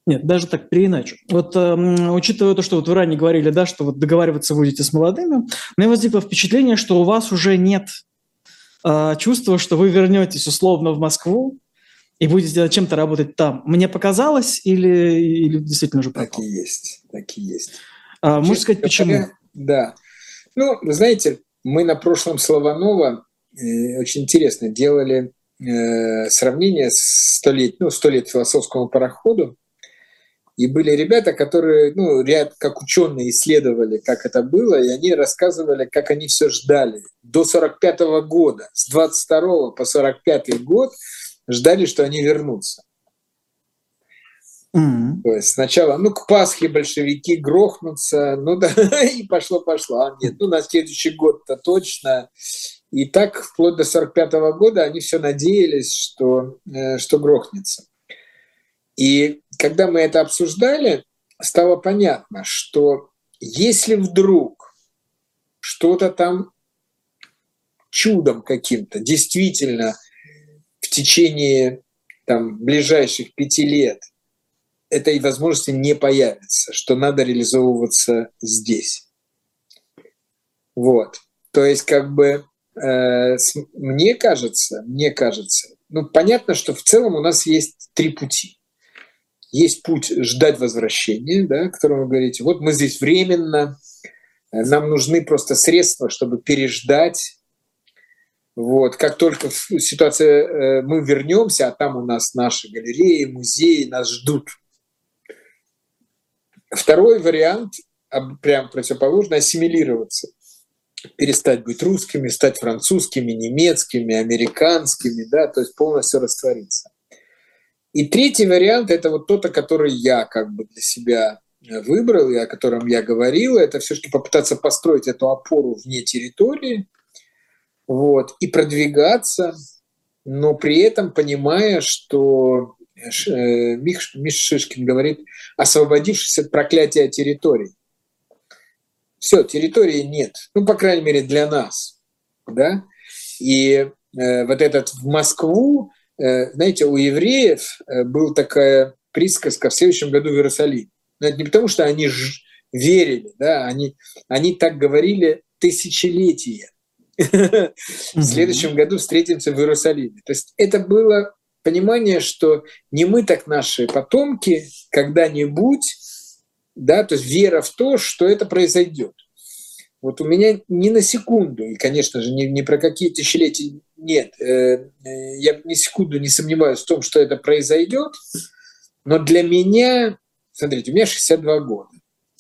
нет, даже так переиначу. Вот э, учитывая то, что вот вы ранее говорили, да, что вот договариваться будете с молодыми, у меня возникло впечатление, что у вас уже нет э, чувства, что вы вернетесь условно в Москву, и будете чем-то работать там. Мне показалось или, или действительно уже
пропал? Так и есть, так и есть.
А, можно сказать, почему?
Да. Ну, вы знаете, мы на прошлом Слованова э, очень интересно делали э, сравнение с 100 лет, ну, 100 лет философскому пароходу. И были ребята, которые, ну, ряд, как ученые исследовали, как это было, и они рассказывали, как они все ждали. До 45 -го года, с 22 по 45 год – ждали, что они вернутся. Mm-hmm. То есть сначала, ну, к Пасхе большевики грохнутся, ну да, (laughs) и пошло-пошло. А нет, ну, на следующий год-то точно. И так вплоть до 45 -го года они все надеялись, что, э, что грохнется. И когда мы это обсуждали, стало понятно, что если вдруг что-то там чудом каким-то действительно – течение там, ближайших пяти лет этой возможности не появится, что надо реализовываться здесь. Вот. То есть, как бы, э, мне кажется, мне кажется, ну, понятно, что в целом у нас есть три пути. Есть путь ждать возвращения, да, о котором вы говорите. Вот мы здесь временно, э, нам нужны просто средства, чтобы переждать вот, как только ситуация, э, мы вернемся, а там у нас наши галереи, музеи нас ждут. Второй вариант, прям противоположно, ассимилироваться. Перестать быть русскими, стать французскими, немецкими, американскими, да, то есть полностью раствориться. И третий вариант – это вот тот, который я как бы для себя выбрал, и о котором я говорил, это все-таки попытаться построить эту опору вне территории – вот, и продвигаться, но при этом понимая, что э, Миш, Миш Шишкин говорит, освободившись от проклятия территорий. Все, территории нет, ну, по крайней мере, для нас, да, и э, вот этот в Москву, э, знаете, у евреев э, была такая присказка в следующем году в Иерусалим. Но это не потому, что они ж верили, да, они, они так говорили тысячелетия. В следующем году встретимся в Иерусалиме. То есть это было понимание, что не мы, так наши потомки когда-нибудь, да, то есть вера в то, что это произойдет. Вот у меня ни на секунду, и, конечно же, ни, ни про какие тысячелетия нет, э, э, я ни секунду не сомневаюсь в том, что это произойдет, но для меня, смотрите, у меня 62 года,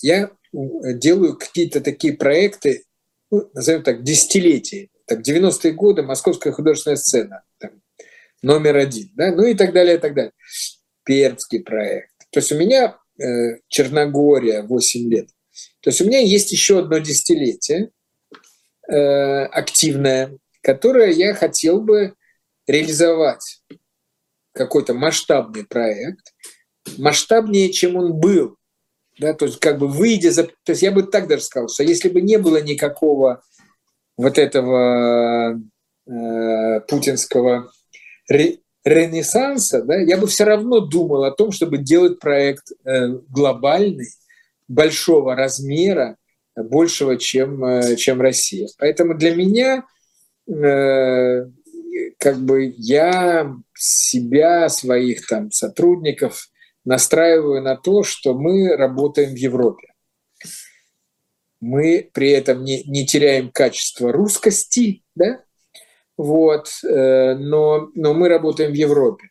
я делаю какие-то такие проекты, назовем так, десятилетия. Так, 90-е годы Московская художественная сцена, там, номер один, да, ну и так далее, и так далее. Пермский проект. То есть у меня э, Черногория 8 лет. То есть у меня есть еще одно десятилетие э, активное, которое я хотел бы реализовать. Какой-то масштабный проект, масштабнее, чем он был. Да, то есть как бы выйдя за... То есть я бы так даже сказал, что если бы не было никакого вот этого э, путинского ре, ренессанса, да, я бы все равно думал о том, чтобы делать проект э, глобальный, большого размера, большего, чем, э, чем Россия. Поэтому для меня э, как бы я себя, своих там сотрудников настраиваю на то, что мы работаем в Европе. Мы при этом не, не теряем качество русскости, да? вот, э, но, но мы работаем в Европе.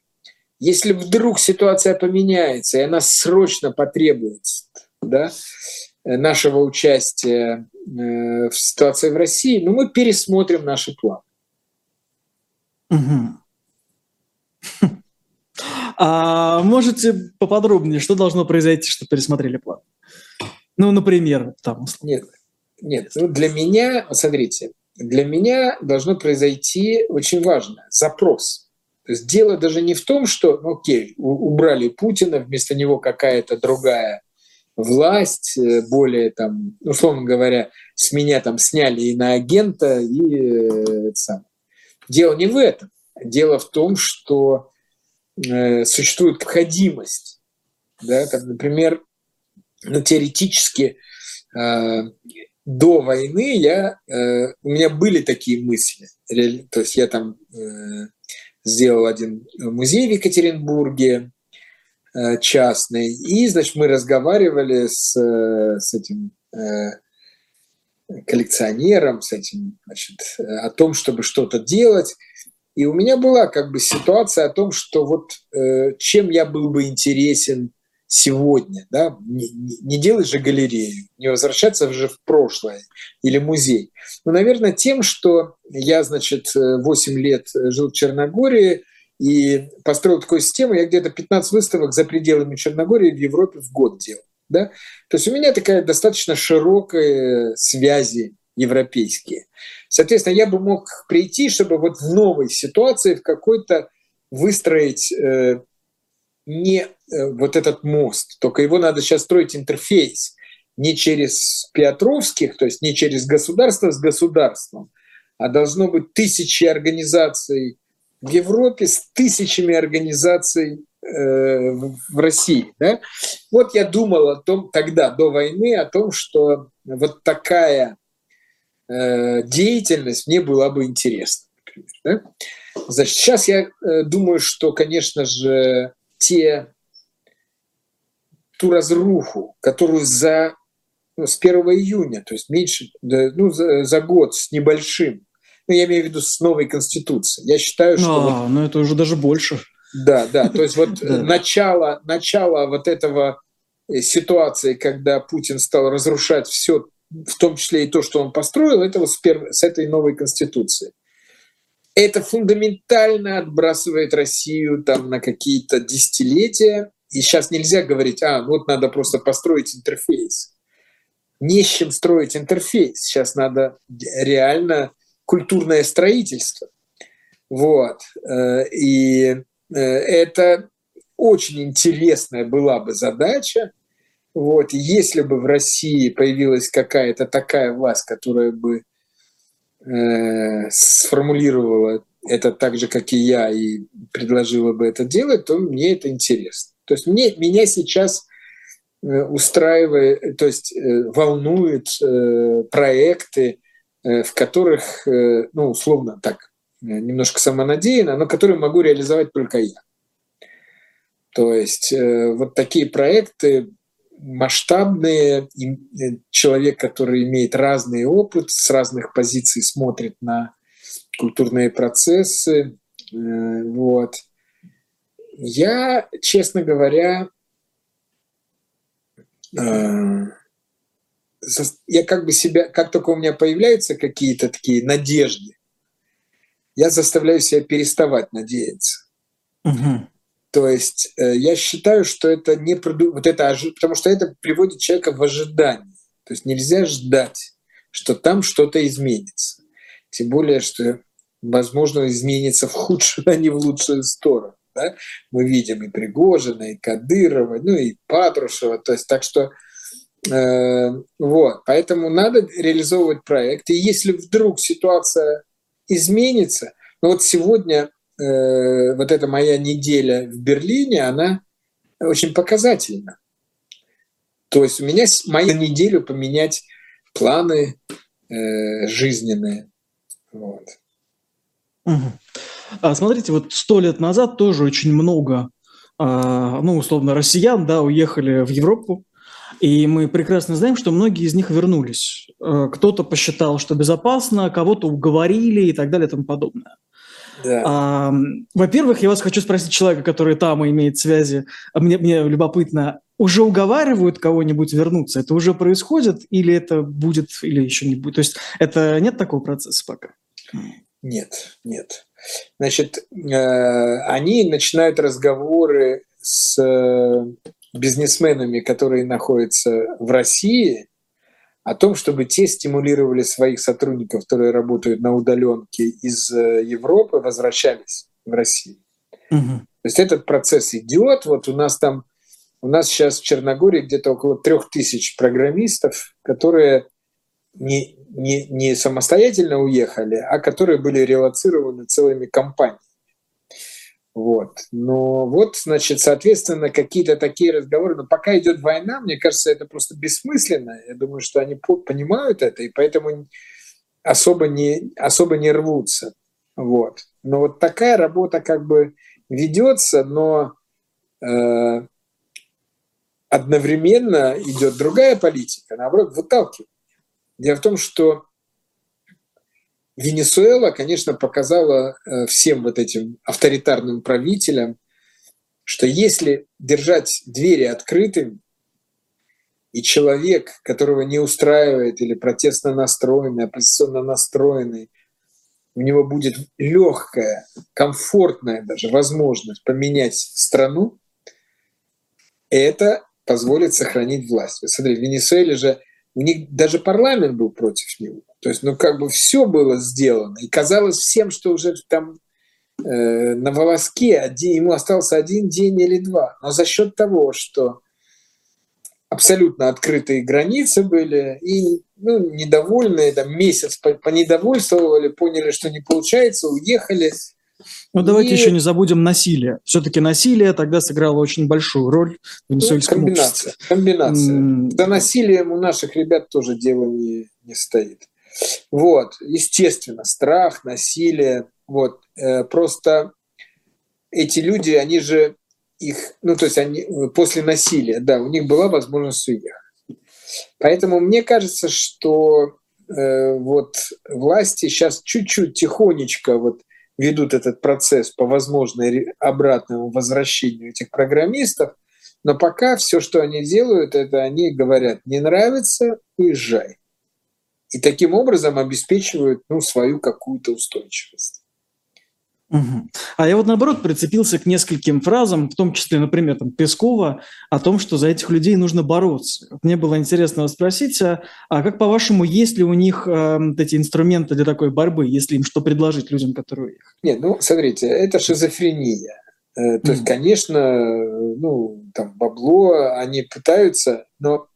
Если вдруг ситуация поменяется, и она срочно потребуется да, нашего участия э, в ситуации в России, ну, мы пересмотрим наши планы.
Угу. А можете поподробнее, что должно произойти, чтобы пересмотрели план? Ну, например, там.
Нет, нет. Ну, для меня, смотрите, для меня должно произойти очень важно запрос. То есть дело даже не в том, что, ну, окей, убрали Путина, вместо него какая-то другая власть, э, более там, условно говоря, с меня там сняли и на агента, и э, это самое. Дело не в этом. Дело в том, что Э, существует необходимость. Да, там, например, ну, теоретически э, до войны я, э, у меня были такие мысли. То есть я там э, сделал один музей в Екатеринбурге э, частный, и, значит, мы разговаривали с, э, с этим э, коллекционером, с этим, значит, о том, чтобы что-то делать. И у меня была как бы ситуация о том, что вот э, чем я был бы интересен сегодня, да, не, не делать же галерею, не возвращаться же в прошлое или музей. Ну, наверное, тем, что я, значит, 8 лет жил в Черногории и построил такую систему, я где-то 15 выставок за пределами Черногории в Европе в год делал. Да? То есть у меня такая достаточно широкая связи европейские. Соответственно, я бы мог прийти, чтобы вот в новой ситуации в какой-то выстроить э, не э, вот этот мост, только его надо сейчас строить интерфейс не через Петровских, то есть не через государство с государством, а должно быть тысячи организаций в Европе с тысячами организаций э, в России. Да? Вот я думал о том тогда, до войны, о том, что вот такая деятельность мне была бы интересна. Например, да? Значит, сейчас я э, думаю, что, конечно же, те, ту разруху, которую за, ну, с 1 июня, то есть меньше, ну, за, за год с небольшим, ну, я имею в виду с новой конституцией, я считаю, что...
А, вот, ну это уже даже больше.
Да, да, то есть вот (laughs) начало, начало вот этого э, ситуации, когда Путин стал разрушать все в том числе и то, что он построил, это вот с, перв... с этой новой конституции. Это фундаментально отбрасывает Россию там на какие-то десятилетия. И сейчас нельзя говорить, а, вот надо просто построить интерфейс. Не с чем строить интерфейс. Сейчас надо реально культурное строительство. Вот. И это очень интересная была бы задача. Вот. Если бы в России появилась какая-то такая власть, которая бы э, сформулировала это так же, как и я, и предложила бы это делать, то мне это интересно. То есть мне, меня сейчас э, устраивает, то есть э, волнуют э, проекты, в которых, ну, условно так, немножко самонадеянно, но которые могу реализовать только я. То есть вот такие проекты масштабные, э, человек, который имеет разный опыт, с разных позиций смотрит на культурные процессы. Э, вот. Я, честно говоря, я как бы себя, как только у меня появляются какие-то такие надежды, я заставляю себя переставать надеяться. Угу. То есть э, я считаю, что это не проду... вот это потому что это приводит человека в ожидание. То есть нельзя ждать, что там что-то изменится. Тем более, что возможно изменится в худшую, (laughs) а не в лучшую сторону. Да? Мы видим и Пригожина, и Кадырова, ну и Патрушева. То есть так что э, вот, поэтому надо реализовывать проект. И если вдруг ситуация изменится, ну вот сегодня э, вот эта моя неделя в Берлине, она очень показательна. То есть у меня мою неделю поменять планы э, жизненные. Вот.
А смотрите, вот сто лет назад тоже очень много, а, ну, условно, россиян, да, уехали в Европу, и мы прекрасно знаем, что многие из них вернулись. Э, кто-то посчитал, что безопасно, кого-то уговорили и так далее и тому подобное. Да. А, во-первых, я вас хочу спросить человека, который там имеет связи. А мне, мне любопытно, уже уговаривают кого-нибудь вернуться? Это уже происходит или это будет, или еще не будет? То есть это нет такого процесса пока?
Нет, нет. Значит, э, они начинают разговоры с э, бизнесменами, которые находятся в России, о том, чтобы те стимулировали своих сотрудников, которые работают на удаленке из э, Европы, возвращались в Россию. Угу. То есть этот процесс идет. Вот у нас там, у нас сейчас в Черногории где-то около трех тысяч программистов, которые не, не, не самостоятельно уехали, а которые были релацированы целыми компаниями. Вот. Но вот, значит, соответственно, какие-то такие разговоры. Но пока идет война, мне кажется, это просто бессмысленно. Я думаю, что они понимают это, и поэтому особо не, особо не рвутся. Вот. Но вот такая работа как бы ведется, но э, одновременно идет другая политика, наоборот, выталкивает. Дело в том, что Венесуэла, конечно, показала э, всем вот этим авторитарным правителям, что если держать двери открытыми, и человек, которого не устраивает или протестно настроенный, оппозиционно настроенный, у него будет легкая, комфортная даже возможность поменять страну, это позволит сохранить власть. Смотри, в Венесуэле же у них даже парламент был против него. То есть, ну, как бы все было сделано. И казалось всем, что уже там э, на волоске один, ему остался один день или два. Но за счет того, что абсолютно открытые границы были, и ну, недовольные, там месяц понедовольствовали, поняли, что не получается, уехали.
Ну, давайте и... еще не забудем насилие. Все-таки насилие тогда сыграло очень большую роль в венесуэльском
ну, комбинация, обществе. Комбинация. Mm. За насилием у наших ребят тоже дело не, не стоит. Вот, естественно, страх, насилие. Вот, э, просто эти люди, они же их, ну то есть они после насилия, да, у них была возможность уехать. Поэтому мне кажется, что э, вот власти сейчас чуть-чуть тихонечко вот ведут этот процесс по возможной обратному возвращению этих программистов, но пока все, что они делают, это они говорят, не нравится, уезжай и таким образом обеспечивают ну, свою какую-то устойчивость.
Угу. А я вот наоборот прицепился к нескольким фразам, в том числе, например, там, Пескова, о том, что за этих людей нужно бороться. Мне было интересно вас спросить, а, а как по-вашему, есть ли у них э, эти инструменты для такой борьбы, если им что предложить людям, которые их?
Нет, ну смотрите, это шизофрения. Э, то есть, конечно, ну там бабло они пытаются, но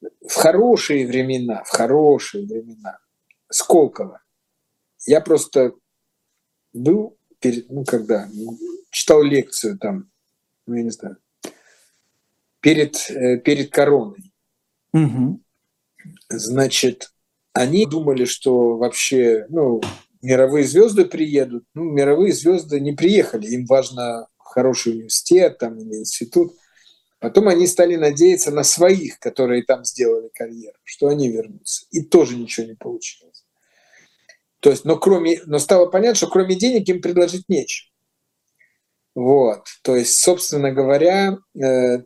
в хорошие времена, в хорошие времена Сколково. Я просто был, перед, ну, когда читал лекцию там, ну, я не знаю, перед, э, перед короной. Угу. Значит, они думали, что вообще, ну, мировые звезды приедут. Ну, мировые звезды не приехали, им важно хороший университет там, или институт. Потом они стали надеяться на своих, которые там сделали карьеру, что они вернутся. И тоже ничего не получилось. То есть, но, кроме, но стало понятно, что кроме денег им предложить нечего. Вот. То есть, собственно говоря, э,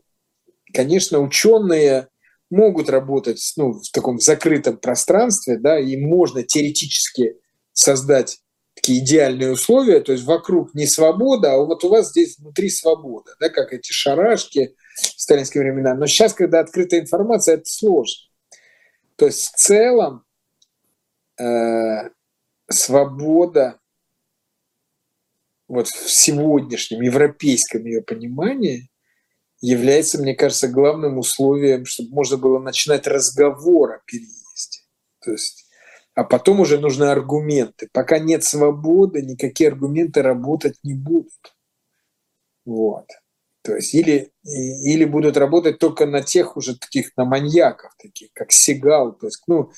конечно, ученые могут работать ну, в таком закрытом пространстве, да, и можно теоретически создать такие идеальные условия, то есть вокруг не свобода, а вот у вас здесь внутри свобода, да, как эти шарашки в сталинские времена. Но сейчас, когда открытая информация, это сложно. То есть в целом э, свобода вот в сегодняшнем европейском ее понимании является, мне кажется, главным условием, чтобы можно было начинать разговор о переезде. То есть, а потом уже нужны аргументы. Пока нет свободы, никакие аргументы работать не будут. Вот. То есть или, или будут работать только на тех уже таких, на маньяков таких, как Сигал. То есть, ну,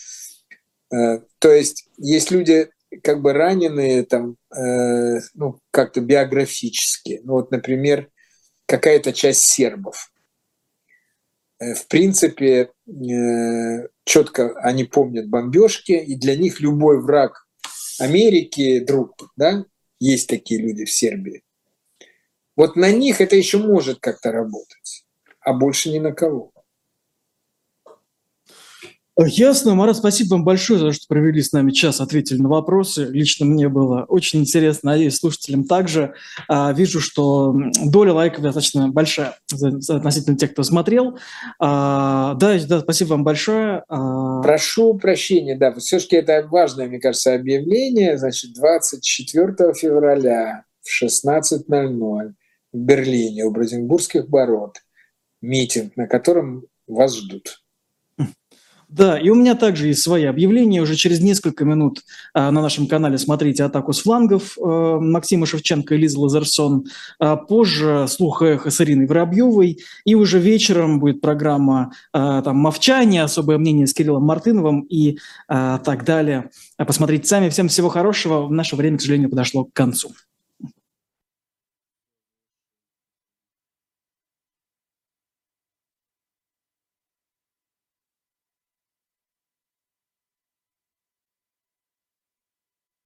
э, то есть есть люди, как бы раненые там, э, ну, как-то биографически. Ну, вот, например, какая-то часть сербов. Э, в принципе, э, четко они помнят бомбежки, и для них любой враг Америки друг, да, есть такие люди в Сербии. Вот на них это еще может как-то работать, а больше ни на кого.
Ясно. Марат, спасибо вам большое за то, что провели с нами час, ответили на вопросы. Лично мне было очень интересно, надеюсь, слушателям также. А, вижу, что доля лайков достаточно большая относительно тех, кто смотрел. А, да, да, спасибо вам большое.
А... Прошу прощения, да, все-таки это важное, мне кажется, объявление. Значит, 24 февраля в 16.00 в Берлине у Броденбургских ворот митинг, на котором вас ждут.
Да, и у меня также есть свои объявления. Уже через несколько минут а, на нашем канале смотрите «Атаку с флангов» а, Максима Шевченко и Лиза Лазерсон. А, позже «Слух эхо» с Ириной Воробьевой. И уже вечером будет программа а, там «Мовчание», «Особое мнение» с Кириллом Мартыновым и а, так далее. Посмотрите сами. Всем всего хорошего. Наше время, к сожалению, подошло к концу.